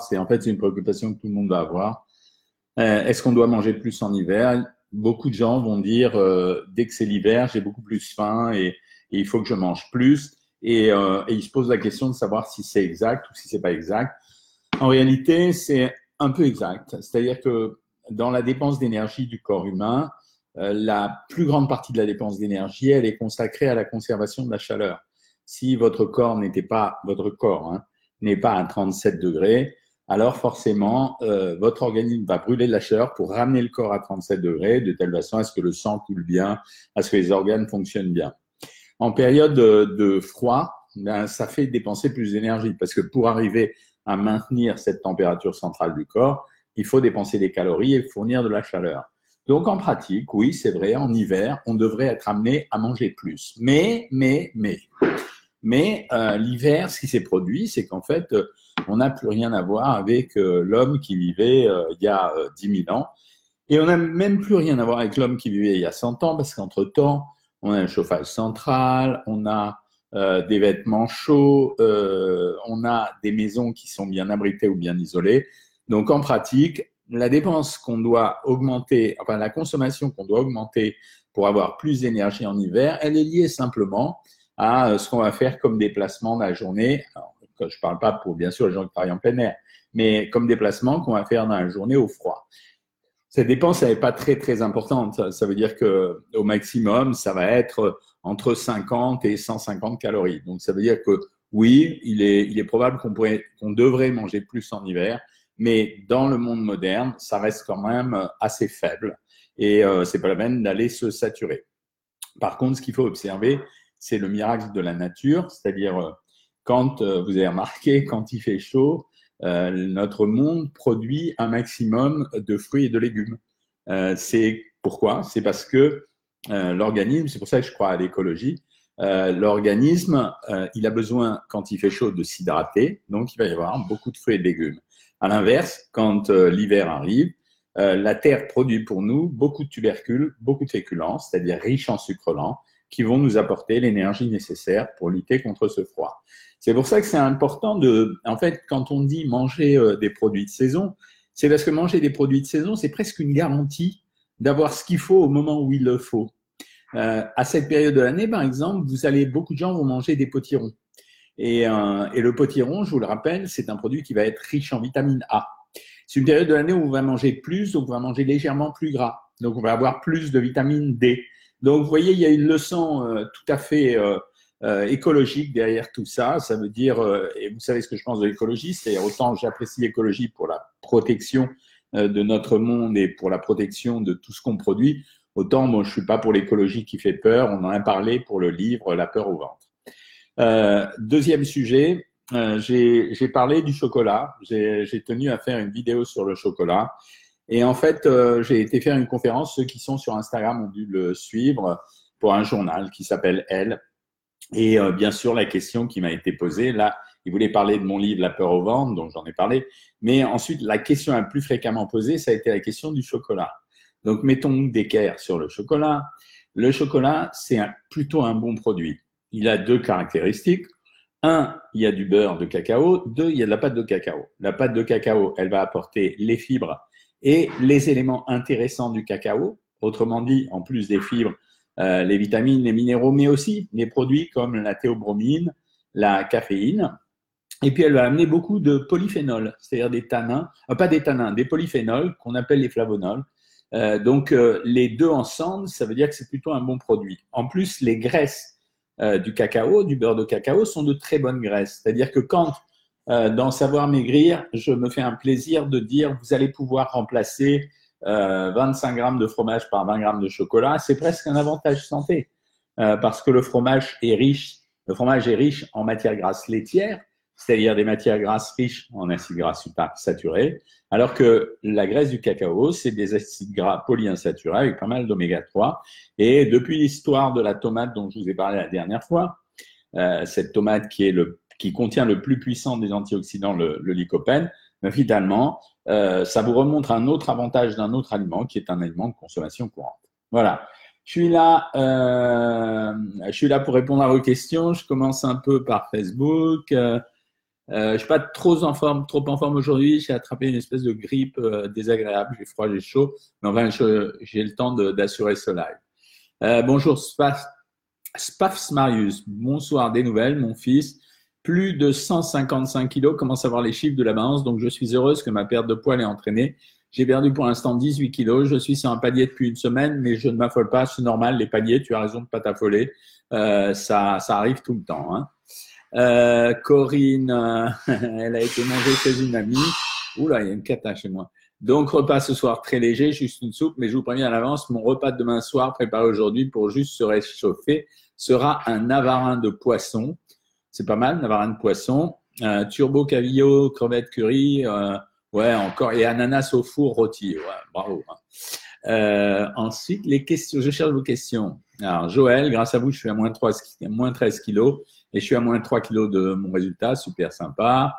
c'est en fait une préoccupation que tout le monde va avoir. Euh, est-ce qu'on doit manger plus en hiver? Beaucoup de gens vont dire euh, dès que c'est l'hiver, j'ai beaucoup plus faim et, il faut que je mange plus. Et, euh, ils se posent la question de savoir si c'est exact ou si c'est pas exact. En réalité, c'est un peu exact. C'est-à-dire que dans la dépense d'énergie du corps humain, la plus grande partie de la dépense d'énergie, elle est consacrée à la conservation de la chaleur. Si votre corps n'était pas votre corps, hein, n'est pas à 37 degrés, alors forcément, euh, votre organisme va brûler de la chaleur pour ramener le corps à 37 degrés, de telle façon à ce que le sang coule bien, à ce que les organes fonctionnent bien. En période de, froid, ben, ça fait dépenser plus d'énergie, parce que pour arriver à maintenir cette température centrale du corps, il faut dépenser des calories et fournir de la chaleur. Donc en pratique, oui, c'est vrai, en hiver, on devrait être amené à manger plus. Mais, mais, mais, mais euh, l'hiver, ce qui s'est produit, c'est qu'en fait, euh, on n'a plus rien à voir avec euh, l'homme qui vivait il y a 10 000 ans. Et on n'a même plus rien à voir avec l'homme qui vivait il y a 100 ans, parce qu'entre-temps, on a un chauffage central, on a des vêtements chauds, on a des maisons qui sont bien abritées ou bien isolées. Donc en pratique, la dépense qu'on doit augmenter, enfin la consommation qu'on doit augmenter pour avoir plus d'énergie en hiver, elle est liée simplement à euh, ce qu'on va faire comme déplacement dans la journée. Je ne parle pas pour, bien sûr, les gens qui travaillent en plein air, mais comme déplacement qu'on va faire dans la journée au froid. Cette dépense, n'est pas très, très importante. Ça veut dire que au maximum, ça va être entre 50 et 150 calories. Donc, ça veut dire que oui, il est, probable qu'on qu'on devrait manger plus en hiver, mais dans le monde moderne, ça reste quand même assez faible et euh, c'est pas la peine d'aller se saturer. Par contre, ce qu'il faut observer, c'est le miracle de la nature, c'est-à-dire euh, quand euh, vous avez remarqué, quand il fait chaud, euh, notre monde produit un maximum de fruits et de légumes. c'est pourquoi? C'est parce que l'organisme, c'est pour ça que je crois à l'écologie, l'organisme, il a besoin, quand il fait chaud, de s'hydrater, donc il va y avoir beaucoup de fruits et de légumes. À l'inverse, quand l'hiver arrive, la terre produit pour nous beaucoup de tubercules, beaucoup de féculents, c'est-à-dire riches en sucre lent, qui vont nous apporter l'énergie nécessaire pour lutter contre ce froid. C'est pour ça que c'est important de, en fait, quand on dit manger euh, des produits de saison, c'est parce que manger des produits de saison, c'est presque une garantie d'avoir ce qu'il faut au moment où il le faut. Euh, à cette période de l'année, par exemple, vous allez, beaucoup de gens vont manger des potirons. Et, euh, et le potiron, je vous le rappelle, c'est un produit qui va être riche en vitamine A. C'est une période de l'année où on va manger plus, donc on va manger légèrement plus gras. Donc on va avoir plus de vitamine D. Donc, vous voyez, il y a une leçon euh, tout à fait euh, euh, écologique derrière tout ça. Ça veut dire, et vous savez ce que je pense de l'écologie, c'est autant j'apprécie l'écologie pour la protection de notre monde et pour la protection de tout ce qu'on produit, autant moi je suis pas pour l'écologie qui fait peur. On en a parlé pour le livre La peur au ventre. deuxième sujet, j'ai parlé du chocolat. J'ai tenu à faire une vidéo sur le chocolat. Et en fait, euh, j'ai été faire une conférence. Ceux qui sont sur Instagram ont dû le suivre pour un journal qui s'appelle Elle. Et euh, bien sûr, la question qui m'a été posée, là, il voulait parler de mon livre La peur au ventre, dont j'en ai parlé. Mais ensuite, la question la plus fréquemment posée, ça a été la question du chocolat. Donc, mettons d'équerre sur le chocolat. Le chocolat, c'est plutôt un bon produit. Il a deux caractéristiques. Un, il y a du beurre de cacao. Deux, il y a de la pâte de cacao. La pâte de cacao, elle va apporter les fibres et les éléments intéressants du cacao, autrement dit, en plus des fibres, euh, les vitamines, les minéraux, mais aussi les produits comme la théobromine, la caféine. Et puis elle va amener beaucoup de polyphénols, c'est-à-dire des tanins, euh, pas des tanins, des polyphénols qu'on appelle les flavonols. Euh, donc les deux ensemble, ça veut dire que c'est plutôt un bon produit. En plus, les graisses du cacao, du beurre de cacao, sont de très bonnes graisses. C'est-à-dire que quand euh, dans Savoir Maigrir, je me fais un plaisir de dire vous allez pouvoir remplacer 25 euh, grammes de fromage par 20 grammes de chocolat. C'est presque un avantage santé euh, parce que le fromage est riche. Le fromage est riche en matières grasses laitières, c'est-à-dire des matières grasses riches en acides gras saturés, alors que la graisse du cacao, c'est des acides gras polyinsaturés avec pas mal d'oméga 3. Et depuis l'histoire de la tomate dont je vous ai parlé la dernière fois, cette tomate qui est le qui contient le plus puissant des antioxydants, le, lycopène, mais finalement, euh, ça vous remontre un autre avantage d'un autre aliment qui est un aliment de consommation courante. Voilà. Je suis là, euh, je suis là pour répondre à vos questions. Je commence un peu par Facebook. Euh, Euh, je suis pas trop en forme, trop en forme aujourd'hui. J'ai attrapé une espèce de grippe euh, désagréable. J'ai froid, j'ai chaud. Mais enfin, j'ai le temps d'assurer ce live. Euh, bonjour, Spaf, Spafs Marius. Bonsoir, des nouvelles, mon fils. Plus de 155 kilos, commence à voir les chiffres de la balance. Donc, je suis heureuse que ma perte de poids l'ait entraîné. J'ai perdu pour l'instant 18 kilos. Je suis sur un palier depuis une semaine, mais je ne m'affole pas. C'est normal, les paliers, tu as raison de ne pas t'affoler. Euh, ça, ça arrive tout le temps. Hein. Euh, Corinne, euh, elle a été mangée chez une amie. Oula, il y a une cata chez moi. Donc, repas ce soir très léger, juste une soupe, mais je vous préviens à l'avance, mon repas de demain soir préparé aujourd'hui pour juste se réchauffer sera un navarin de poisson. C'est pas mal, navarin de poisson. Euh, turbo cavillo, crevettes curry, euh, ouais, encore, et ananas au four rôti. Bravo. Hein. Euh, ensuite, les questions, je cherche vos questions. Alors, Joël, grâce à vous, je suis à moins, 3, moins 13 kilos et je suis à moins 3 kilos de mon résultat, super sympa.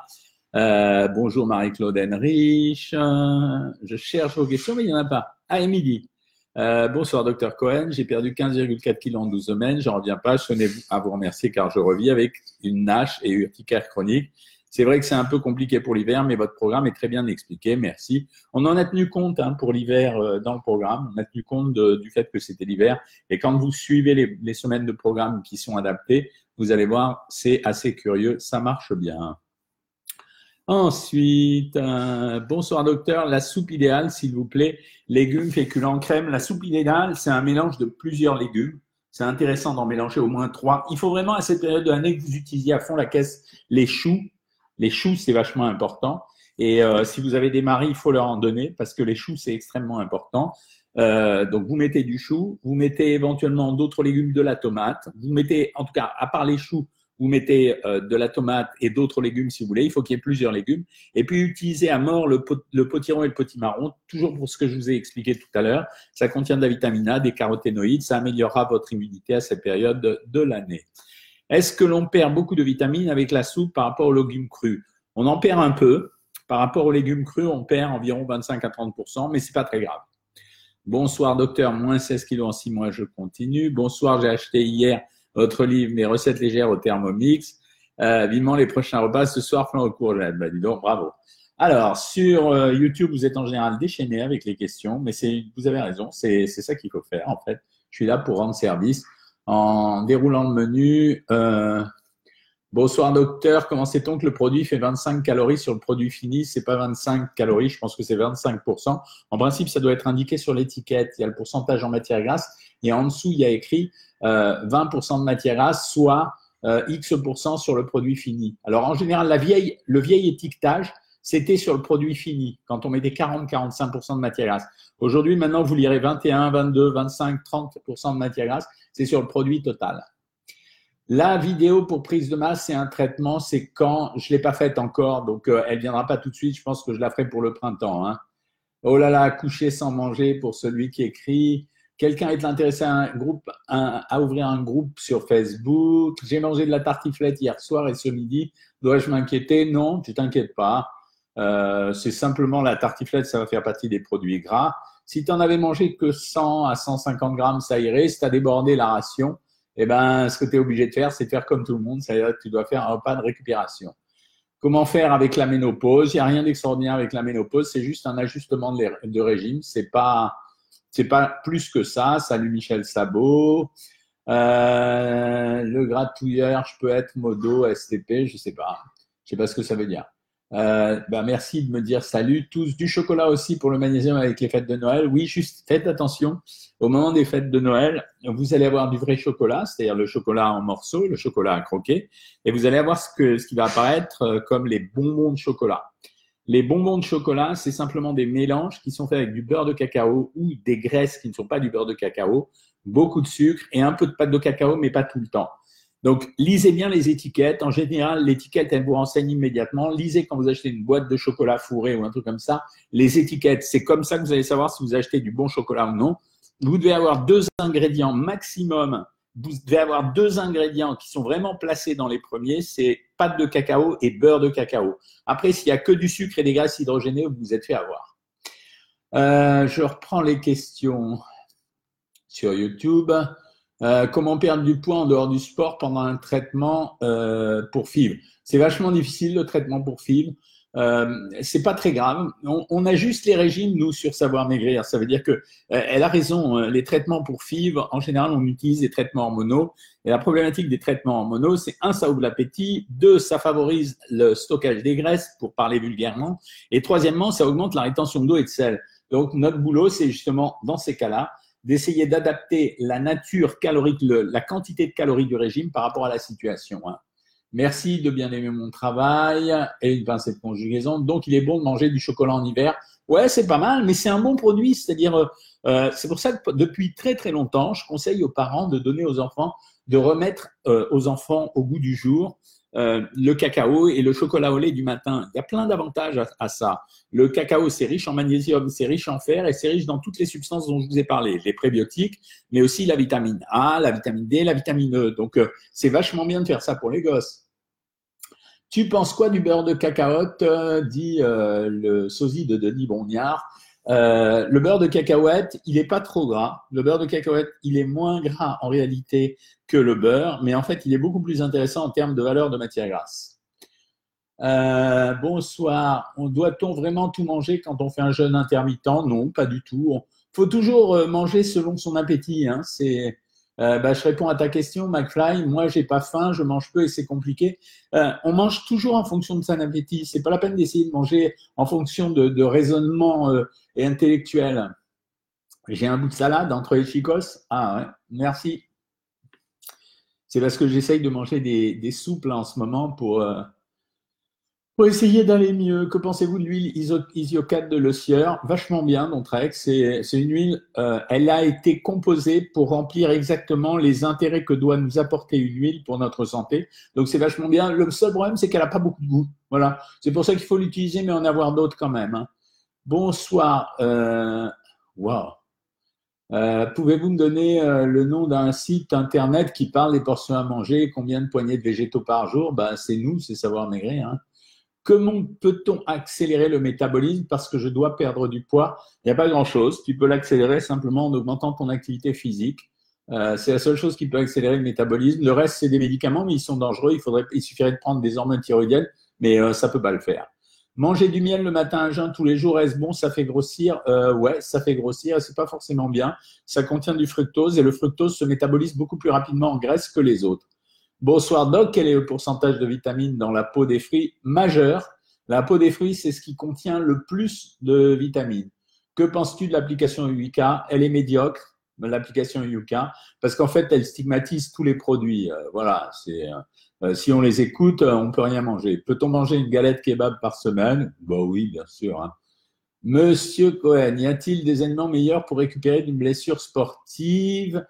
Euh, bonjour Marie-Claude Henrich. Je cherche vos questions, mais il n'y en a pas. Ah, midi. Euh, bonsoir Docteur Cohen, j'ai perdu 15,4 kilos en 12 semaines, j'en reviens pas, je tenais à vous remercier car je revis avec une nage et urticaire chronique. C'est vrai que c'est un peu compliqué pour l'hiver, mais votre programme est très bien expliqué. Merci. On en a tenu compte hein, pour l'hiver euh, dans le programme. On a tenu compte du fait que c'était l'hiver. Et quand vous suivez les, semaines de programme qui sont adaptées, vous allez voir, c'est assez curieux. Ça marche bien. Ensuite, euh, bonsoir docteur, la soupe idéale, s'il vous plaît, légumes, féculents, crème. La soupe idéale, c'est un mélange de plusieurs légumes. C'est intéressant d'en mélanger au moins trois. Il faut vraiment à cette période de l'année que vous utilisiez à fond la caisse les choux, les choux, c'est vachement important. Et euh, si vous avez des maris, il faut leur en donner parce que les choux, c'est extrêmement important. Euh, donc, vous mettez du chou, vous mettez éventuellement d'autres légumes, de la tomate. Vous mettez, en tout cas, à part les choux, vous mettez euh, de la tomate et d'autres légumes si vous voulez. Il faut qu'il y ait plusieurs légumes. Et puis, utilisez à mort le, potiron et le potimarron, toujours pour ce que je vous ai expliqué tout à l'heure. Ça contient de la vitamine A, des caroténoïdes. Ça améliorera votre immunité à cette période de, de l'année. Est-ce que l'on perd beaucoup de vitamines avec la soupe par rapport aux légumes crus? On en perd un peu. Par rapport aux légumes crus, on perd environ 25 à 30% mais c'est pas très grave. Bonsoir docteur, moins 16 kilos en 6 mois, je continue. Bonsoir, j'ai acheté hier votre livre Mes recettes légères au Thermomix. Euh, vivement les prochains repas ce soir, flan aux courgettes. Bah, dis donc, bravo. Alors, sur euh, YouTube, vous êtes en général déchaîné avec les questions, mais vous avez raison, c'est ça qu'il faut faire en fait. Je suis là pour rendre service en déroulant le menu. Euh, bonsoir docteur, comment sait-on que le produit fait 25 calories sur le produit fini? C'est pas 25 calories, je pense que c'est 25%. En principe, ça doit être indiqué sur l'étiquette. Il y a le pourcentage en matière grasse et en dessous, il y a écrit 20% euh, de matière grasse, soit euh, X% sur le produit fini. Alors en général, le vieil étiquetage, c'était sur le produit fini, quand on mettait 40-45% de matière grasse. Aujourd'hui, maintenant, vous lirez 21, 22, 25, 30% de matière grasse c'est sur le produit total. La vidéo pour prise de masse, c'est un traitement, c'est quand, je ne l'ai pas faite encore, donc euh, elle ne viendra pas tout de suite, je pense que je la ferai pour le printemps. Hein. Oh là là, coucher sans manger pour celui qui écrit. Quelqu'un est intéressé à, un groupe, à, ouvrir un groupe sur Facebook. J'ai mangé de la tartiflette hier soir et ce midi. Dois-je m'inquiéter? Non, tu t'inquiètes pas. Euh, c'est simplement la tartiflette, ça va faire partie des produits gras. Si tu en avais mangé que 100 à 150 grammes, ça irait. Si tu as débordé la ration, eh ben, ce que tu es obligé de faire, c'est faire comme tout le monde, c'est-à-dire que tu dois faire un repas de récupération. Comment faire avec la ménopause? Il n'y a rien d'extraordinaire avec la ménopause, c'est juste un ajustement de, régime. C'est pas, c'est pas plus que ça. Salut Michel Sabot. Euh, le gratouilleur, je peux être modo, STP, je sais pas. Je sais pas ce que ça veut dire. Euh, bah, merci de me dire salut tous. Du chocolat aussi pour le magnésium avec les fêtes de Noël. Oui, juste faites attention. Au moment des fêtes de Noël, vous allez avoir du vrai chocolat, c'est-à-dire le chocolat en morceaux, le chocolat à croquer, et vous allez avoir ce, ce qui va apparaître euh, comme les bonbons de chocolat. Les bonbons de chocolat, c'est simplement des mélanges qui sont faits avec du beurre de cacao ou des graisses qui ne sont pas du beurre de cacao, beaucoup de sucre et un peu de pâte de cacao, mais pas tout le temps. Donc, lisez bien les étiquettes. En général, l'étiquette, elle vous renseigne immédiatement. Lisez quand vous achetez une boîte de chocolat fourré ou un truc comme ça. Les étiquettes, c'est comme ça que vous allez savoir si vous achetez du bon chocolat ou non. Vous devez avoir deux ingrédients maximum. Vous devez avoir deux ingrédients qui sont vraiment placés dans les premiers. C'est pâte de cacao et beurre de cacao. Après, s'il y a que du sucre et des graisses hydrogénées, vous vous êtes fait avoir. Euh, je reprends les questions sur YouTube. Euh, comment perdre du poids en dehors du sport pendant un traitement euh, pour FIV? C'est vachement difficile le traitement pour FIV. Euh, c'est pas très grave. On, on, ajuste les régimes, nous, sur Savoir Maigrir. Ça veut dire que euh, elle a raison. Hein. Les traitements pour FIV, en général, on utilise des traitements hormonaux. Et la problématique des traitements hormonaux, c'est un, ça ouvre l'appétit. Deux, ça favorise le stockage des graisses, pour parler vulgairement. Et troisièmement, ça augmente la rétention d'eau et de sel. Donc, notre boulot, c'est justement, dans ces cas-là, d'essayer d'adapter la nature calorique, le, la quantité de calories du régime par rapport à la situation. Hein. Merci de bien aimer mon travail et une pincée de conjugaison. Donc, il est bon de manger du chocolat en hiver. Ouais, c'est pas mal, mais c'est un bon produit. C'est-à-dire, euh, euh c'est pour ça que depuis très très longtemps, je conseille aux parents de donner aux enfants, de remettre euh, aux enfants au goût du jour euh, le cacao et le chocolat au lait du matin. Il y a plein d'avantages à, ça. Le cacao, c'est riche en magnésium, c'est riche en fer et c'est riche dans toutes les substances dont je vous ai parlé, les prébiotiques, mais aussi la vitamine A, la vitamine D, la vitamine E. Donc, euh, c'est vachement bien de faire ça pour les gosses. Tu penses quoi du beurre de cacahuète euh, dit le sosie de Denis Bonniard. Euh, le beurre de cacahuète, il n'est pas trop gras. Le beurre de cacahuète, il est moins gras en réalité que le beurre, mais en fait, il est beaucoup plus intéressant en termes de valeur de matière grasse. Euh, bonsoir. Doit-on vraiment tout manger quand on fait un jeûne intermittent? Non, pas du tout. Il faut toujours euh, manger selon son appétit. Hein. C'est euh, bah, je réponds à ta question, McFly. Moi, j'ai pas faim, je mange peu et c'est compliqué. Euh, on mange toujours en fonction de son appétit. C'est pas la peine d'essayer de manger en fonction de, raisonnement euh, intellectuel. J'ai un bout de salade entre les chicos. Ah ouais, merci. C'est parce que j'essaye de manger des, des soupes en ce moment pour pour essayer d'aller mieux, que pensez-vous de l'huile Isiocate de Le Sieur? Vachement bien, Dontrex. C'est, une huile, euh, elle a été composée pour remplir exactement les intérêts que doit nous apporter une huile pour notre santé. Donc c'est vachement bien. Le seul problème, c'est qu'elle n'a pas beaucoup de goût. Voilà. C'est pour ça qu'il faut l'utiliser, mais en avoir d'autres quand même. Hein. Bonsoir. Euh, wow. Euh, pouvez-vous me donner euh, le nom d'un site internet qui parle des portions à manger, combien de poignées de végétaux par jour? Ben, C'est nous, c'est Savoir Maigrir. Hein. Comment peut-on accélérer le métabolisme parce que je dois perdre du poids? Il n'y a pas grand-chose. Tu peux l'accélérer simplement en augmentant ton activité physique. Euh, c'est la seule chose qui peut accélérer le métabolisme. Le reste, c'est des médicaments, mais ils sont dangereux. Il, faudrait, il suffirait de prendre des hormones thyroïdiennes, mais euh, ça peut pas le faire. Manger du miel le matin à jeun tous les jours, est-ce bon? Ça fait grossir euh, Ouais, ça fait grossir. C'est pas forcément bien. Ça contient du fructose et le fructose se métabolise beaucoup plus rapidement en graisse que les autres. Bonsoir Doc, quel est le pourcentage de vitamines dans la peau des fruits Majeur. La peau des fruits, c'est ce qui contient le plus de vitamines. Que penses-tu de l'application Yuka Elle est médiocre, l'application Yuka, parce qu'en fait, elle stigmatise tous les produits. Euh, voilà, c'est euh, euh, si on les écoute, on peut rien manger. Peut-on manger une galette kebab par semaine? Bah oui, bien sûr. Hein. Monsieur Cohen, y a-t-il des aliments meilleurs pour récupérer d'une blessure sportive?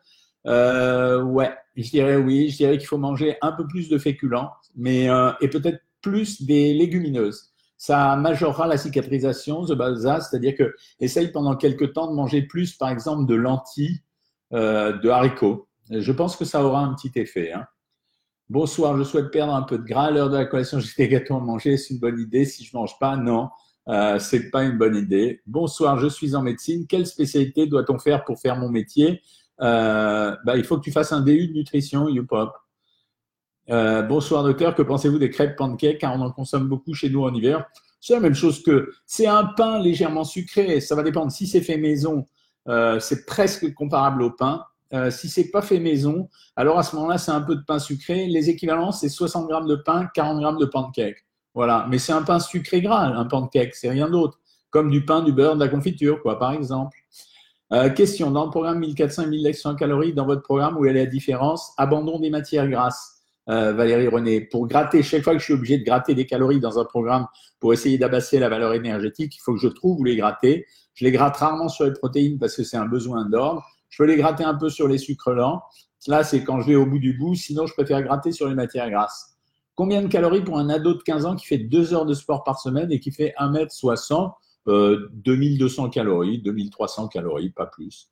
Euh, ouais, je dirais oui. Je dirais qu'il faut manger un peu plus de féculents, mais euh, et peut-être plus des légumineuses. Ça majorera la cicatrisation, the balsa, c'est-à-dire que essaye pendant quelques temps de manger plus, par exemple, de lentilles, euh, de haricots. Je pense que ça aura un petit effet. Hein. Bonsoir, je souhaite perdre un peu de gras à l'heure de la collation. J'ai des gâteaux à manger, c'est une bonne idée? Si je mange pas, non, euh, c'est pas une bonne idée. Bonsoir, je suis en médecine. Quelle spécialité doit-on faire pour faire mon métier? Euh, bah, il faut que tu fasses un DU de nutrition, YouPop. Euh, bonsoir docteur, que pensez-vous des crêpes pancakes? Car on en consomme beaucoup chez nous en hiver. C'est la même chose que c'est un pain légèrement sucré. Ça va dépendre. Si c'est fait maison, euh, c'est presque comparable au pain. Euh, si c'est pas fait maison, alors à ce moment-là, c'est un peu de pain sucré. Les équivalents, c'est 60 grammes de pain, 40 grammes de pancake. Voilà. Mais c'est un pain sucré gras, un pancake, c'est rien d'autre. Comme du pain, du beurre, de la confiture, quoi, par exemple. Euh, question, dans le programme 1400 et 1100 calories, dans votre programme, où est la différence? Abandon des matières grasses. Euh, Valérie René, pour gratter, chaque fois que je suis obligé de gratter des calories dans un programme pour essayer d'abasser la valeur énergétique, il faut que je trouve où les gratter. Je les gratte rarement sur les protéines parce que c'est un besoin d'ordre. Je peux les gratter un peu sur les sucres lents. Là, c'est quand je vais au bout du bout. Sinon, je préfère gratter sur les matières grasses. Combien de calories pour un ado de 15 ans qui fait 2 heures de sport par semaine et qui fait 1m60 2200 euh, calories, 2300 calories, pas plus.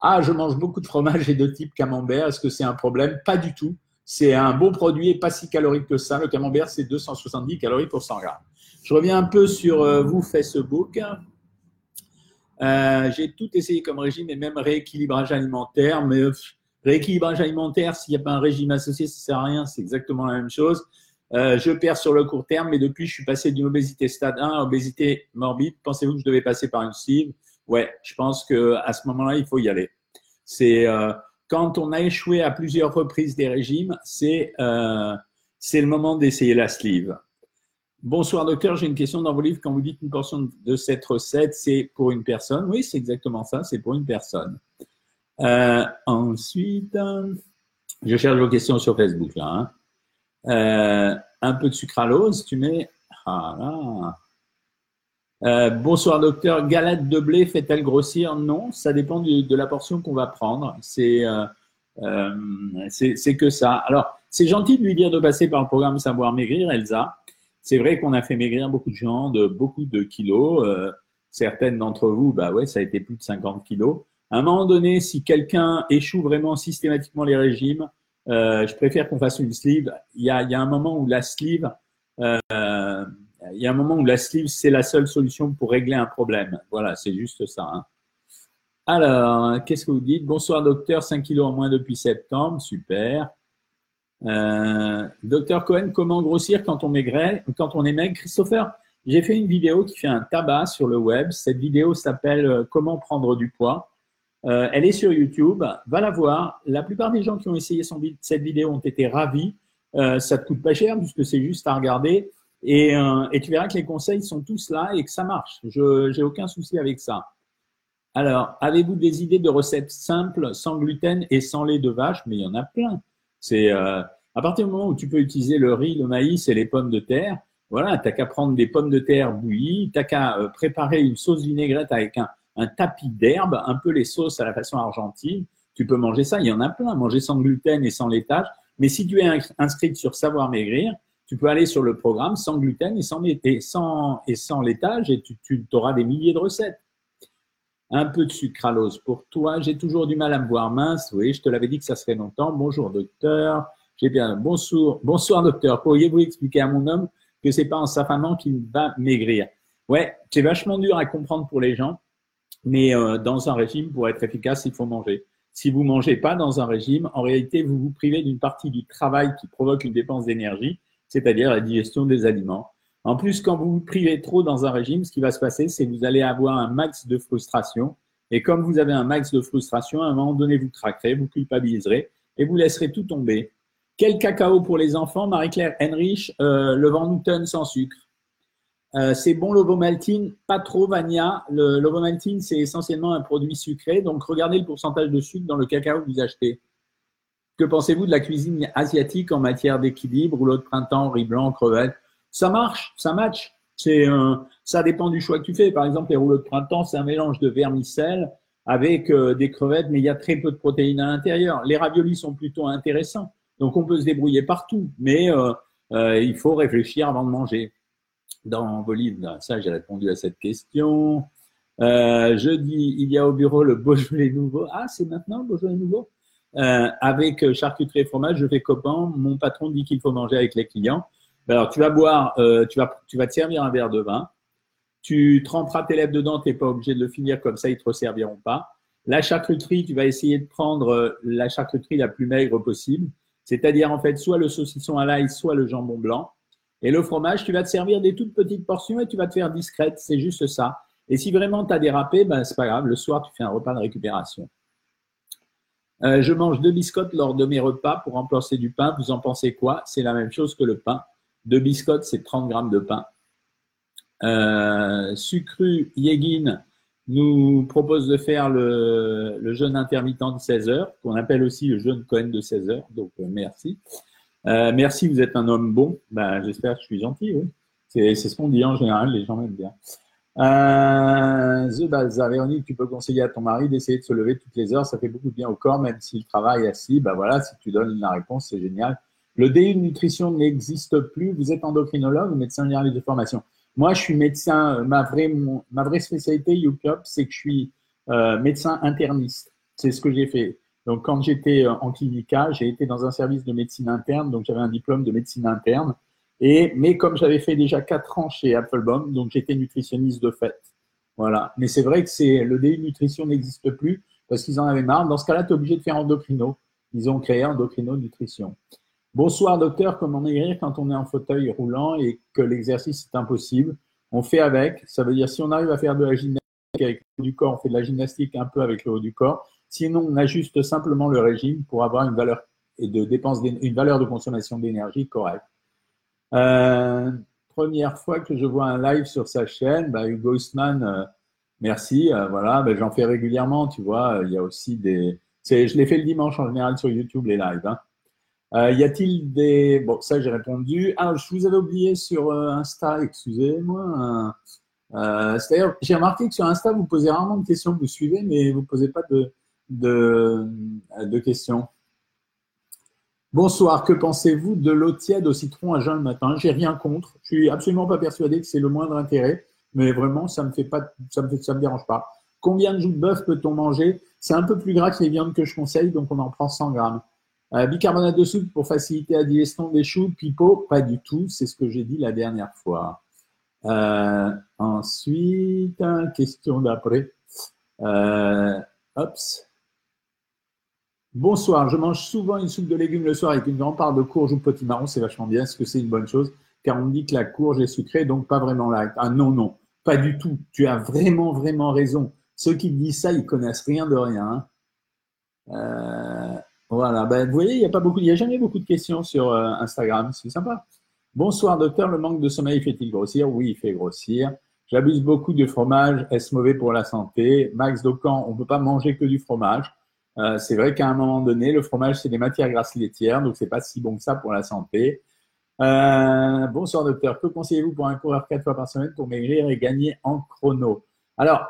Ah, je mange beaucoup de fromage et de type camembert. Est-ce que c'est un problème? Pas du tout. C'est un bon produit et pas si calorique que ça. Le camembert, c'est 270 calories pour 100 grammes. Je reviens un peu sur euh, vous, Facebook. Euh, j'ai tout essayé comme régime et même rééquilibrage alimentaire. Mais rééquilibrage alimentaire, s'il n'y a pas un régime associé, ça ne sert à rien. C'est exactement la même chose. Euh, je perds sur le court terme, mais depuis, je suis passé d'une obésité stade 1 à obésité morbide. Pensez-vous que je devais passer par une sleeve Ouais, je pense que à ce moment-là, il faut y aller. C'est euh, quand on a échoué à plusieurs reprises des régimes, c'est euh, c'est le moment d'essayer la sleeve. Bonsoir docteur, j'ai une question dans vos livres. Quand vous dites une portion de cette recette, c'est pour une personne. Oui, c'est exactement ça, c'est pour une personne. Ensuite, je cherche vos questions sur Facebook là. Hein. Euh, un peu de sucralose, tu mets. Ah euh, bonsoir docteur, galette de blé fait-elle grossir? Non, ça dépend de la portion qu'on va prendre. C'est c'est que ça. Alors, c'est gentil de lui dire de passer par le programme Savoir Maigrir, Elsa. C'est vrai qu'on a fait maigrir beaucoup de gens de beaucoup de kilos. Euh, certaines d'entre vous, bah ouais, ça a été plus de 50 kilos. À un moment donné, si quelqu'un échoue vraiment systématiquement les régimes, euh, je préfère qu'on fasse une sleeve. Il y a, il y a un moment où la sleeve, euh, il y a un moment où la sleeve, c'est la seule solution pour régler un problème. Voilà, c'est juste ça. Hein. Alors, qu'est-ce que vous dites? Bonsoir docteur, 5 kilos en moins depuis septembre, super. Euh, docteur Cohen, comment grossir quand on maigrait, quand on est maigre? Christopher, j'ai fait une vidéo qui fait un tabac sur le web. Cette vidéo s'appelle euh, Comment prendre du poids. Euh, elle est sur YouTube. Va la voir. La plupart des gens qui ont essayé cette vidéo ont été ravis. Euh, ça te coûte pas cher puisque c'est juste à regarder. Et, euh, et, tu verras que les conseils sont tous là et que ça marche. Je j'ai aucun souci avec ça. Alors, avez-vous des idées de recettes simples, sans gluten et sans lait de vache? Mais il y en a plein. C'est euh, à partir du moment où tu peux utiliser le riz, le maïs et les pommes de terre, voilà, t'as qu'à prendre des pommes de terre bouillies, t'as qu'à préparer une sauce vinaigrette avec un, un tapis d'herbe, un peu les sauces à la façon argentine. Tu peux manger ça, il y en a plein, manger sans gluten et sans laitage. Mais si tu es inscrite sur Savoir Maigrir, tu peux aller sur le programme sans gluten et sans, et et laitage et tu, tu auras des milliers de recettes. Un peu de sucralose pour toi. J'ai toujours du mal à me voir mince. Oui, je te l'avais dit que ça serait longtemps. Bonjour docteur. J'ai bien. Bonsoir, bonsoir docteur. Pourriez-vous expliquer à mon homme que c'est pas en s'affamant qu'il va maigrir? Ouais, c'est vachement dur à comprendre pour les gens, mais euh, dans un régime, pour être efficace, il faut manger. Si vous mangez pas dans un régime, en réalité, vous vous privez d'une partie du travail qui provoque une dépense d'énergie, c'est-à-dire la digestion des aliments. En plus, quand vous vous privez trop dans un régime, ce qui va se passer, c'est que vous allez avoir un max de frustration. Et comme vous avez un max de frustration, à un moment donné, vous craquerez, vous culpabiliserez et vous laisserez tout tomber. Quel cacao pour les enfants Marie-Claire Henrich, euh, le Van Newton sans sucre. Euh, c'est bon l'ovomaltine, pas trop Vania. L'ovomaltine, c'est essentiellement un produit sucré. Donc, regardez le pourcentage de sucre dans le cacao que vous achetez. Que pensez-vous de la cuisine asiatique en matière d'équilibre? Ou l'autre printemps, riz blanc, crevettes ça marche, ça match. C'est ça dépend du choix que tu fais. Par exemple, les rouleaux de printemps, c'est un mélange de vermicelle avec euh, des crevettes, mais il y a très peu de protéines à l'intérieur. Les raviolis sont plutôt intéressants, donc on peut se débrouiller partout, mais euh, euh, il faut réfléchir avant de manger. Dans vos livres, ça j'ai répondu à cette question. je dis, il y a au bureau le Beaujolais nouveau. Ah, c'est maintenant le Beaujolais nouveau Avec charcuterie et fromage, je fais copain. Mon patron dit qu'il faut manger avec les clients. Ben alors, tu vas boire, euh, tu, vas, tu vas te servir un verre de vin. Tu tremperas tes lèvres dedans, tu n'es pas obligé de le finir comme ça, ils te resserviront pas. La charcuterie, tu vas essayer de prendre euh, la charcuterie la plus maigre possible, c'est-à-dire en fait soit le saucisson à l'ail, soit le jambon blanc. Et le fromage, tu vas te servir des toutes petites portions et tu vas te faire discrète, c'est juste ça. Et si vraiment tu as dérapé, ben, c'est pas grave, le soir, tu fais un repas de récupération. Euh, je mange deux biscottes lors de mes repas pour remplacer du pain. Vous en pensez quoi? C'est la même chose que le pain. Deux biscottes, c'est 30 grammes de pain. Euh, Sucru Yegin nous propose de faire le, jeûne intermittent de 16 heures, qu'on appelle aussi le jeûne Cohen de 16 heures. Donc, euh, merci. Euh, merci, vous êtes un homme bon. Ben, J'espère que je suis gentil. Oui. C'est ce qu'on dit en général, les gens m'aiment bien. Euh, The Balza, Véronique, tu peux conseiller à ton mari d'essayer de se lever toutes les heures. Ça fait beaucoup de bien au corps, même s'il travaille assis. Ben voilà, si tu donnes la réponse, c'est génial. Le DU de nutrition n'existe plus. Vous êtes endocrinologue ou médecin généraliste de formation? Moi, je suis médecin. Euh, ma vraie, ma vraie spécialité, YouClub, c'est que je suis euh, médecin interniste. C'est ce que j'ai fait. Donc, quand j'étais euh, en clinica, j'ai été dans un service de médecine interne. Donc, j'avais un diplôme de médecine interne. Et, mais comme j'avais fait déjà quatre ans chez Applebaum, donc j'étais nutritionniste de fait. Voilà. Mais c'est vrai que c'est le DU nutrition n'existe plus parce qu'ils en avaient marre. Dans ce cas-là, tu es obligé de faire endocrino. Ils ont créé endocrino nutrition. Bonsoir docteur, comment maigrir quand on est en fauteuil roulant et que l'exercice est impossible? On fait avec, ça veut dire si on arrive à faire de la gymnastique avec le haut du corps, on fait de la gymnastique un peu avec le haut du corps. Sinon, on ajuste simplement le régime pour avoir une valeur de une valeur de consommation d'énergie correcte. Euh, première fois que je vois un live sur sa chaîne, bah, Hugo euh, merci. Euh, voilà, bah, j'en fais régulièrement, tu vois. Il y a aussi des. Je l'ai fait le dimanche en général sur YouTube, les lives. Hein. y a-t-il des. Bon, ça, j'ai répondu. Ah, je vous avais oublié sur Insta, excusez-moi. C'est-à-dire, j'ai remarqué que sur Insta, vous posez rarement de questions, vous suivez, mais vous ne posez pas de, de, de questions. Bonsoir, que pensez-vous de l'eau tiède au citron à jeun le matin? J'ai rien contre. Je suis absolument pas persuadé que c'est le moindre intérêt, mais vraiment, ça me me dérange pas. Combien de joues de bœuf peut-on manger? C'est un peu plus gras que les viandes que je conseille, donc on en prend 100 grammes. Euh, bicarbonate de soude pour faciliter la digestion des choux, pipeau, pas du tout. C'est ce que j'ai dit la dernière fois. Euh, ensuite, question d'après. Euh, Bonsoir, je mange souvent une soupe de légumes le soir avec une grande part de courge ou petit marron, c'est vachement bien. Est-ce que c'est une bonne chose? Car on me dit que la courge est sucrée, donc pas vraiment là. Ah non, non, pas du tout. Tu as vraiment, vraiment raison. Ceux qui disent ça, ils connaissent rien de rien. Hein. Euh, voilà, ben, vous voyez, il n'y a beaucoup, a jamais beaucoup de questions sur euh, Instagram, c'est sympa. Bonsoir docteur, le manque de sommeil fait-il grossir? Oui, il fait grossir. J'abuse beaucoup de fromage, est-ce mauvais pour la santé? Max Docan, on ne peut pas manger que du fromage. Euh, c'est vrai qu'à un moment donné, le fromage, c'est des matières grasses laitières, donc c'est pas si bon que ça pour la santé. Euh, bonsoir docteur, que conseillez-vous pour un coureur quatre fois par semaine pour maigrir et gagner en chrono? Alors,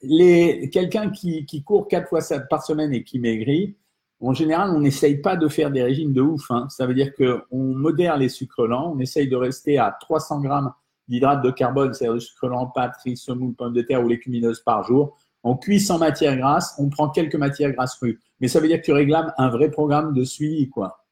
quelqu'un qui, court quatre fois par semaine et qui maigrit, en général, on n'essaye pas de faire des régimes de ouf. Hein. Ça veut dire qu'on modère les sucres lents, on essaye de rester à 300 grammes d'hydrates de carbone, c'est-à-dire de sucre lent, pâtes, riz, semoule, pommes de terre ou légumineuses par jour. On cuit sans matière grasse, on prend quelques matières grasses crues. Mais ça veut dire que tu réclames un vrai programme de suivi, quoi.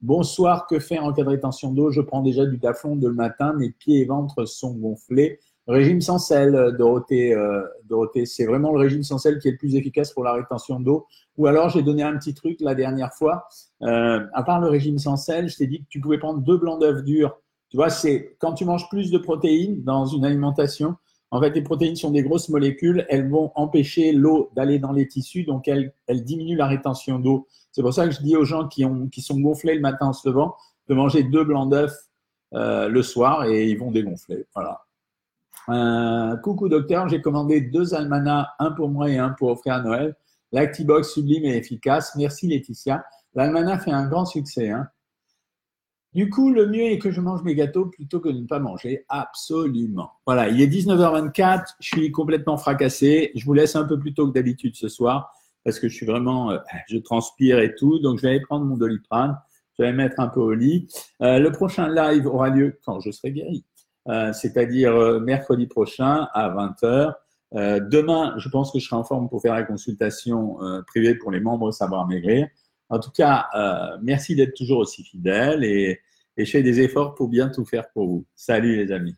Bonsoir, que faire en cas de rétention d'eau? Je prends déjà du taflon de le matin, mes pieds et ventre sont gonflés. Régime sans sel, Dorothée, euh, Dorothée c'est vraiment le régime sans sel qui est le plus efficace pour la rétention d'eau. Ou alors, j'ai donné un petit truc la dernière fois. Euh, à part le régime sans sel, je t'ai dit que tu pouvais prendre deux blancs d'œufs durs. Tu vois, c'est quand tu manges plus de protéines dans une alimentation, en fait, les protéines sont des grosses molécules. Elles vont empêcher l'eau d'aller dans les tissus, donc elles, diminuent la rétention d'eau. C'est pour ça que je dis aux gens qui, ont, qui sont gonflés le matin en se levant de manger deux blancs d'œufs euh, le soir et ils vont dégonfler. Voilà. Euh, coucou docteur, j'ai commandé deux almanachs, un pour moi et un pour offrir à Noël. L'Actibox sublime et efficace. Merci Laetitia. L'almanach fait un grand succès. Hein. Du coup, le mieux est que je mange mes gâteaux plutôt que de ne pas manger. Absolument. Voilà, il est 19h24, je suis complètement fracassé. Je vous laisse un peu plus tôt que d'habitude ce soir parce que je suis vraiment, euh, je transpire et tout. Donc, je vais aller prendre mon doliprane. Je vais mettre un peu au lit. Euh, le prochain live aura lieu quand je serai guéri, euh, c'est-à-dire mercredi prochain à 20h. demain, je pense que je serai en forme pour faire la consultation privée pour les membres Savoir Maigrir. En tout cas, euh, merci d'être toujours aussi fidèle et, et, je fais des efforts pour bien tout faire pour vous. Salut les amis.